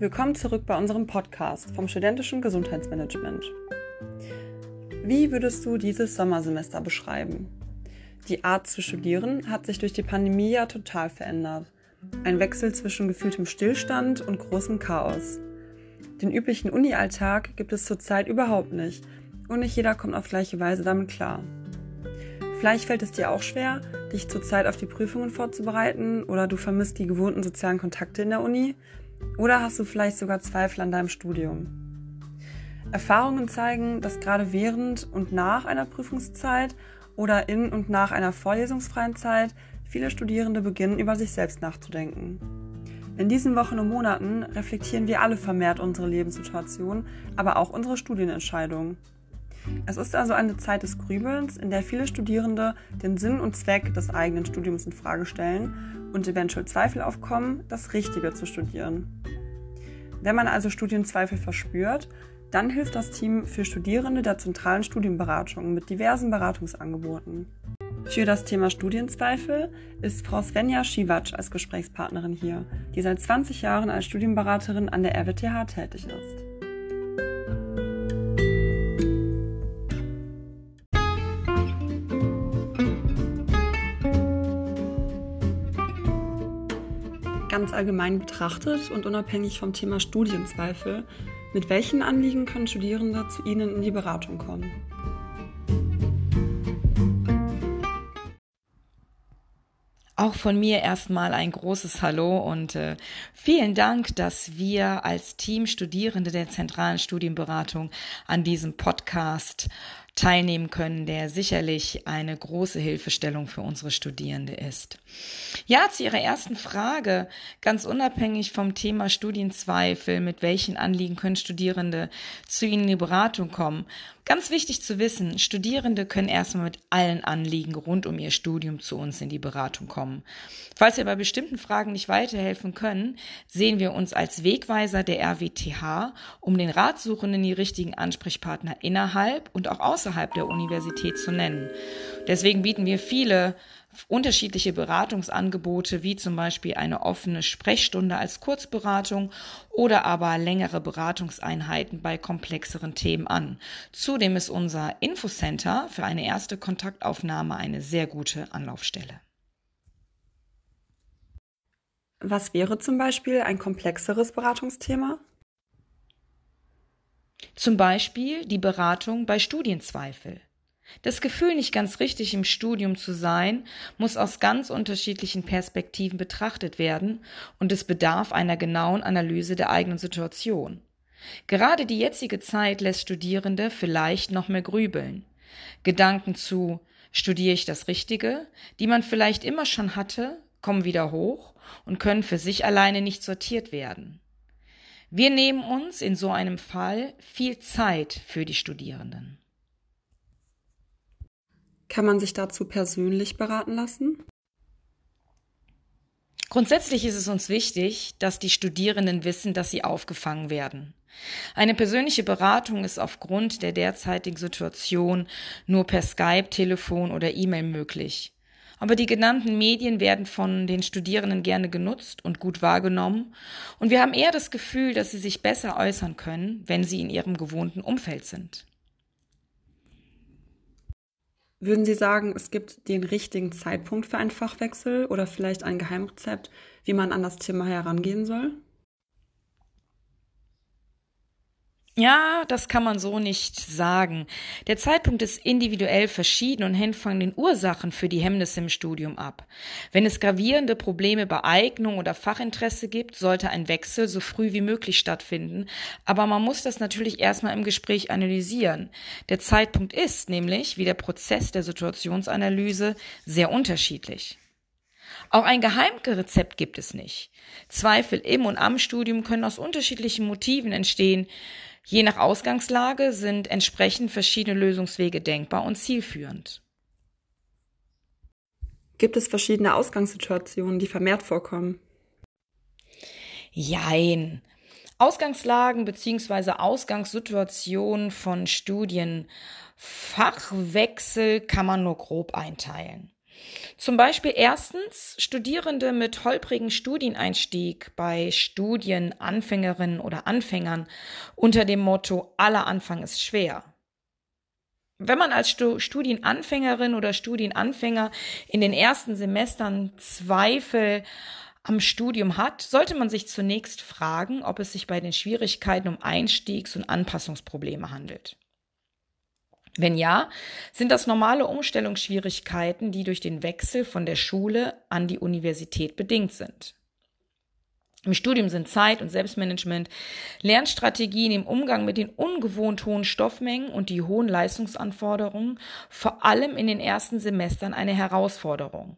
Willkommen zurück bei unserem Podcast vom studentischen Gesundheitsmanagement. Wie würdest du dieses Sommersemester beschreiben? Die Art zu studieren hat sich durch die Pandemie ja total verändert. Ein Wechsel zwischen gefühltem Stillstand und großem Chaos. Den üblichen Uni-Alltag gibt es zurzeit überhaupt nicht und nicht jeder kommt auf gleiche Weise damit klar. Vielleicht fällt es dir auch schwer, dich zurzeit auf die Prüfungen vorzubereiten oder du vermisst die gewohnten sozialen Kontakte in der Uni oder hast du vielleicht sogar Zweifel an deinem Studium. Erfahrungen zeigen, dass gerade während und nach einer Prüfungszeit oder in und nach einer vorlesungsfreien Zeit viele Studierende beginnen, über sich selbst nachzudenken. In diesen Wochen und Monaten reflektieren wir alle vermehrt unsere Lebenssituation, aber auch unsere Studienentscheidungen. Es ist also eine Zeit des Grübelns, in der viele Studierende den Sinn und Zweck des eigenen Studiums in Frage stellen und eventuell Zweifel aufkommen, das Richtige zu studieren. Wenn man also Studienzweifel verspürt, dann hilft das Team für Studierende der zentralen Studienberatung mit diversen Beratungsangeboten. Für das Thema Studienzweifel ist Frau Svenja Schiwatsch als Gesprächspartnerin hier, die seit 20 Jahren als Studienberaterin an der RWTH tätig ist. Ganz allgemein betrachtet und unabhängig vom Thema Studienzweifel, mit welchen Anliegen können Studierende zu Ihnen in die Beratung kommen? Auch von mir erstmal ein großes Hallo und äh, vielen Dank, dass wir als Team Studierende der zentralen Studienberatung an diesem Podcast teilnehmen können, der sicherlich eine große Hilfestellung für unsere Studierende ist. Ja, zu Ihrer ersten Frage, ganz unabhängig vom Thema Studienzweifel, mit welchen Anliegen können Studierende zu Ihnen in die Beratung kommen? Ganz wichtig zu wissen, Studierende können erstmal mit allen Anliegen rund um ihr Studium zu uns in die Beratung kommen. Falls wir bei bestimmten Fragen nicht weiterhelfen können, sehen wir uns als Wegweiser der RWTH, um den Ratsuchenden die richtigen Ansprechpartner innerhalb und auch außerhalb der Universität zu nennen. Deswegen bieten wir viele unterschiedliche Beratungsangebote, wie zum Beispiel eine offene Sprechstunde als Kurzberatung oder aber längere Beratungseinheiten bei komplexeren Themen an. Zudem ist unser Infocenter für eine erste Kontaktaufnahme eine sehr gute Anlaufstelle. Was wäre zum Beispiel ein komplexeres Beratungsthema? Zum Beispiel die Beratung bei Studienzweifel. Das Gefühl, nicht ganz richtig im Studium zu sein, muss aus ganz unterschiedlichen Perspektiven betrachtet werden und es bedarf einer genauen Analyse der eigenen Situation. Gerade die jetzige Zeit lässt Studierende vielleicht noch mehr grübeln. Gedanken zu studiere ich das Richtige, die man vielleicht immer schon hatte, kommen wieder hoch und können für sich alleine nicht sortiert werden. Wir nehmen uns in so einem Fall viel Zeit für die Studierenden. Kann man sich dazu persönlich beraten lassen? Grundsätzlich ist es uns wichtig, dass die Studierenden wissen, dass sie aufgefangen werden. Eine persönliche Beratung ist aufgrund der derzeitigen Situation nur per Skype, Telefon oder E-Mail möglich. Aber die genannten Medien werden von den Studierenden gerne genutzt und gut wahrgenommen, und wir haben eher das Gefühl, dass sie sich besser äußern können, wenn sie in ihrem gewohnten Umfeld sind. Würden Sie sagen, es gibt den richtigen Zeitpunkt für einen Fachwechsel oder vielleicht ein Geheimrezept, wie man an das Thema herangehen soll? Ja, das kann man so nicht sagen. Der Zeitpunkt ist individuell verschieden und hängt von den Ursachen für die Hemmnisse im Studium ab. Wenn es gravierende Probleme bei Eignung oder Fachinteresse gibt, sollte ein Wechsel so früh wie möglich stattfinden. Aber man muss das natürlich erstmal im Gespräch analysieren. Der Zeitpunkt ist nämlich, wie der Prozess der Situationsanalyse, sehr unterschiedlich. Auch ein Geheimrezept gibt es nicht. Zweifel im und am Studium können aus unterschiedlichen Motiven entstehen. Je nach Ausgangslage sind entsprechend verschiedene Lösungswege denkbar und zielführend. Gibt es verschiedene Ausgangssituationen, die vermehrt vorkommen? Jein. Ausgangslagen bzw. Ausgangssituationen von Studien Fachwechsel kann man nur grob einteilen. Zum Beispiel erstens Studierende mit holprigen Studieneinstieg bei Studienanfängerinnen oder Anfängern unter dem Motto aller Anfang ist schwer. Wenn man als Studienanfängerin oder Studienanfänger in den ersten Semestern Zweifel am Studium hat, sollte man sich zunächst fragen, ob es sich bei den Schwierigkeiten um Einstiegs- und Anpassungsprobleme handelt. Wenn ja, sind das normale Umstellungsschwierigkeiten, die durch den Wechsel von der Schule an die Universität bedingt sind. Im Studium sind Zeit- und Selbstmanagement, Lernstrategien im Umgang mit den ungewohnt hohen Stoffmengen und die hohen Leistungsanforderungen vor allem in den ersten Semestern eine Herausforderung.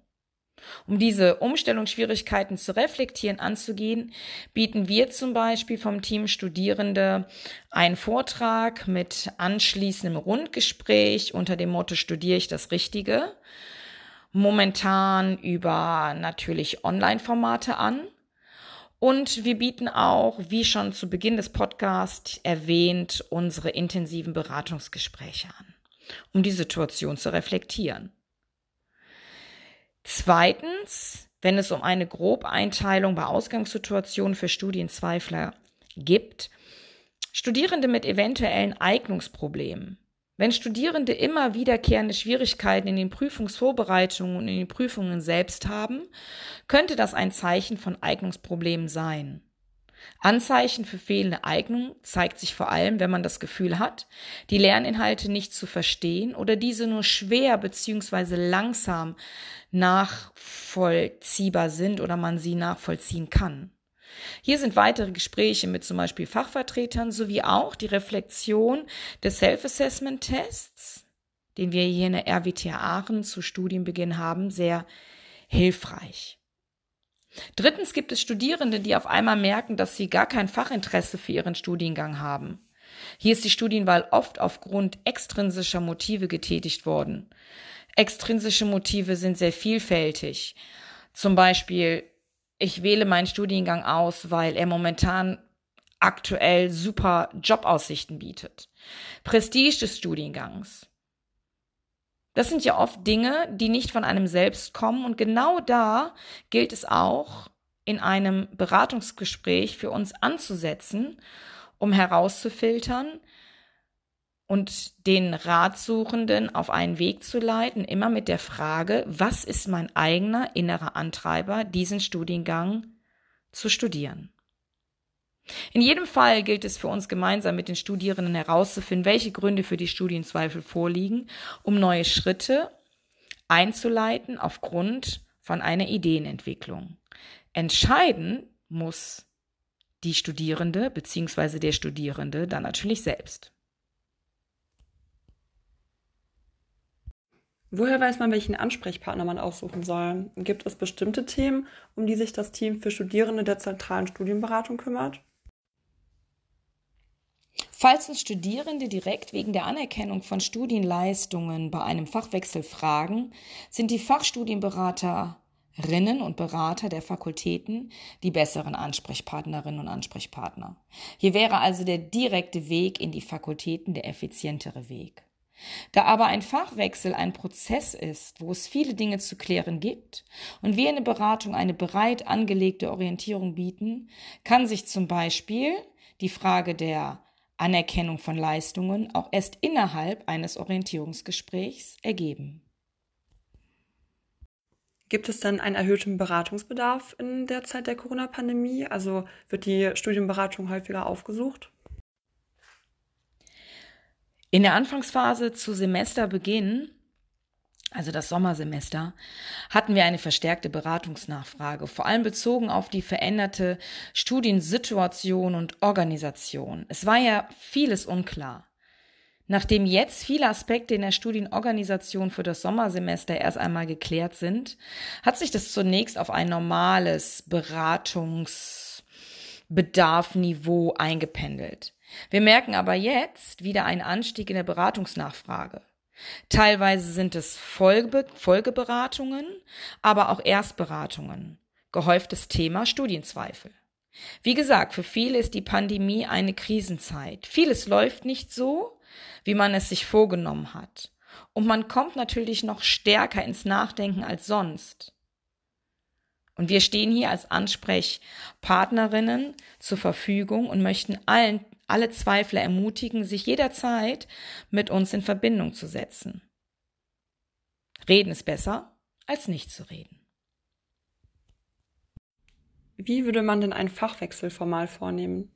Um diese Umstellungsschwierigkeiten zu reflektieren, anzugehen, bieten wir zum Beispiel vom Team Studierende einen Vortrag mit anschließendem Rundgespräch unter dem Motto Studiere ich das Richtige? Momentan über natürlich Online-Formate an. Und wir bieten auch, wie schon zu Beginn des Podcasts erwähnt, unsere intensiven Beratungsgespräche an, um die Situation zu reflektieren. Zweitens, wenn es um eine Grobeinteilung bei Ausgangssituationen für Studienzweifler gibt, Studierende mit eventuellen Eignungsproblemen. Wenn Studierende immer wiederkehrende Schwierigkeiten in den Prüfungsvorbereitungen und in den Prüfungen selbst haben, könnte das ein Zeichen von Eignungsproblemen sein. Anzeichen für fehlende Eignung zeigt sich vor allem, wenn man das Gefühl hat, die Lerninhalte nicht zu verstehen oder diese nur schwer bzw. langsam nachvollziehbar sind oder man sie nachvollziehen kann. Hier sind weitere Gespräche mit zum Beispiel Fachvertretern sowie auch die Reflexion des Self-Assessment-Tests, den wir hier in der RWTH Aachen zu Studienbeginn haben, sehr hilfreich. Drittens gibt es Studierende, die auf einmal merken, dass sie gar kein Fachinteresse für ihren Studiengang haben. Hier ist die Studienwahl oft aufgrund extrinsischer Motive getätigt worden. Extrinsische Motive sind sehr vielfältig. Zum Beispiel, ich wähle meinen Studiengang aus, weil er momentan aktuell super Jobaussichten bietet. Prestige des Studiengangs. Das sind ja oft Dinge, die nicht von einem selbst kommen. Und genau da gilt es auch, in einem Beratungsgespräch für uns anzusetzen, um herauszufiltern und den Ratsuchenden auf einen Weg zu leiten, immer mit der Frage, was ist mein eigener innerer Antreiber, diesen Studiengang zu studieren. In jedem Fall gilt es für uns gemeinsam mit den Studierenden herauszufinden, welche Gründe für die Studienzweifel vorliegen, um neue Schritte einzuleiten aufgrund von einer Ideenentwicklung. Entscheiden muss die Studierende bzw. der Studierende dann natürlich selbst. Woher weiß man, welchen Ansprechpartner man aussuchen soll? Gibt es bestimmte Themen, um die sich das Team für Studierende der zentralen Studienberatung kümmert? Falls uns Studierende direkt wegen der Anerkennung von Studienleistungen bei einem Fachwechsel fragen, sind die Fachstudienberaterinnen und Berater der Fakultäten die besseren Ansprechpartnerinnen und Ansprechpartner. Hier wäre also der direkte Weg in die Fakultäten der effizientere Weg. Da aber ein Fachwechsel ein Prozess ist, wo es viele Dinge zu klären gibt und wir in der Beratung eine breit angelegte Orientierung bieten, kann sich zum Beispiel die Frage der Anerkennung von Leistungen auch erst innerhalb eines Orientierungsgesprächs ergeben. Gibt es denn einen erhöhten Beratungsbedarf in der Zeit der Corona-Pandemie? Also wird die Studienberatung häufiger aufgesucht? In der Anfangsphase zu Semesterbeginn also das Sommersemester, hatten wir eine verstärkte Beratungsnachfrage, vor allem bezogen auf die veränderte Studiensituation und Organisation. Es war ja vieles unklar. Nachdem jetzt viele Aspekte in der Studienorganisation für das Sommersemester erst einmal geklärt sind, hat sich das zunächst auf ein normales Beratungsbedarfniveau eingependelt. Wir merken aber jetzt wieder einen Anstieg in der Beratungsnachfrage. Teilweise sind es Folge, Folgeberatungen, aber auch Erstberatungen. Gehäuftes Thema Studienzweifel. Wie gesagt, für viele ist die Pandemie eine Krisenzeit. Vieles läuft nicht so, wie man es sich vorgenommen hat. und man kommt natürlich noch stärker ins Nachdenken als sonst. Und wir stehen hier als Ansprechpartnerinnen zur Verfügung und möchten allen, alle Zweifler ermutigen, sich jederzeit mit uns in Verbindung zu setzen. Reden ist besser, als nicht zu reden. Wie würde man denn einen Fachwechsel formal vornehmen?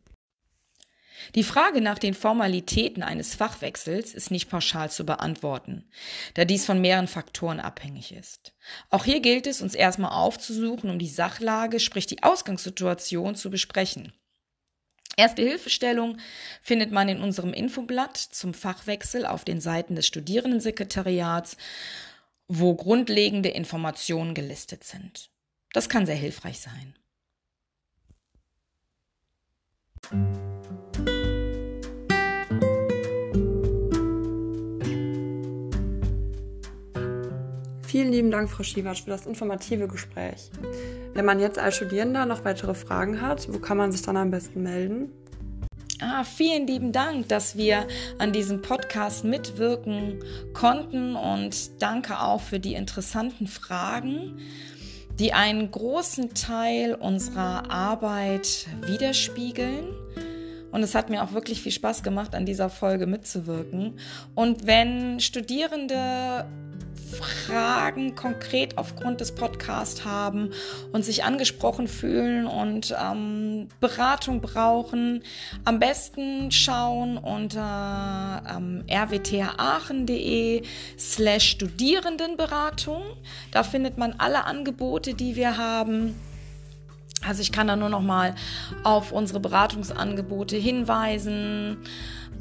Die Frage nach den Formalitäten eines Fachwechsels ist nicht pauschal zu beantworten, da dies von mehreren Faktoren abhängig ist. Auch hier gilt es, uns erstmal aufzusuchen, um die Sachlage, sprich die Ausgangssituation zu besprechen. Erste Hilfestellung findet man in unserem Infoblatt zum Fachwechsel auf den Seiten des Studierendensekretariats, wo grundlegende Informationen gelistet sind. Das kann sehr hilfreich sein. Vielen lieben Dank, Frau Schiewatsch, für das informative Gespräch. Wenn man jetzt als Studierender noch weitere Fragen hat, wo kann man sich dann am besten melden? Ah, vielen lieben Dank, dass wir an diesem Podcast mitwirken konnten und danke auch für die interessanten Fragen, die einen großen Teil unserer Arbeit widerspiegeln. Und es hat mir auch wirklich viel Spaß gemacht, an dieser Folge mitzuwirken. Und wenn Studierende Fragen konkret aufgrund des Podcasts haben und sich angesprochen fühlen und ähm, Beratung brauchen, am besten schauen unter ähm, rwthachen.de slash Studierendenberatung. Da findet man alle Angebote, die wir haben. Also ich kann da nur noch mal auf unsere Beratungsangebote hinweisen.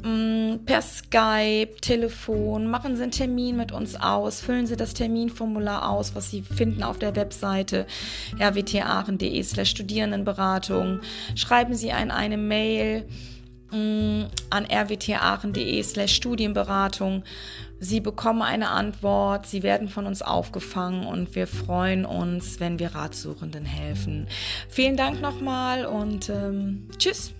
Mm, per Skype, Telefon, machen Sie einen Termin mit uns aus, füllen Sie das Terminformular aus, was Sie finden auf der Webseite rwtaachen.de slash Studierendenberatung. Schreiben Sie ein, eine Mail mm, an rwtaachen.de slash Studienberatung. Sie bekommen eine Antwort, Sie werden von uns aufgefangen und wir freuen uns, wenn wir Ratsuchenden helfen. Vielen Dank nochmal und ähm, tschüss.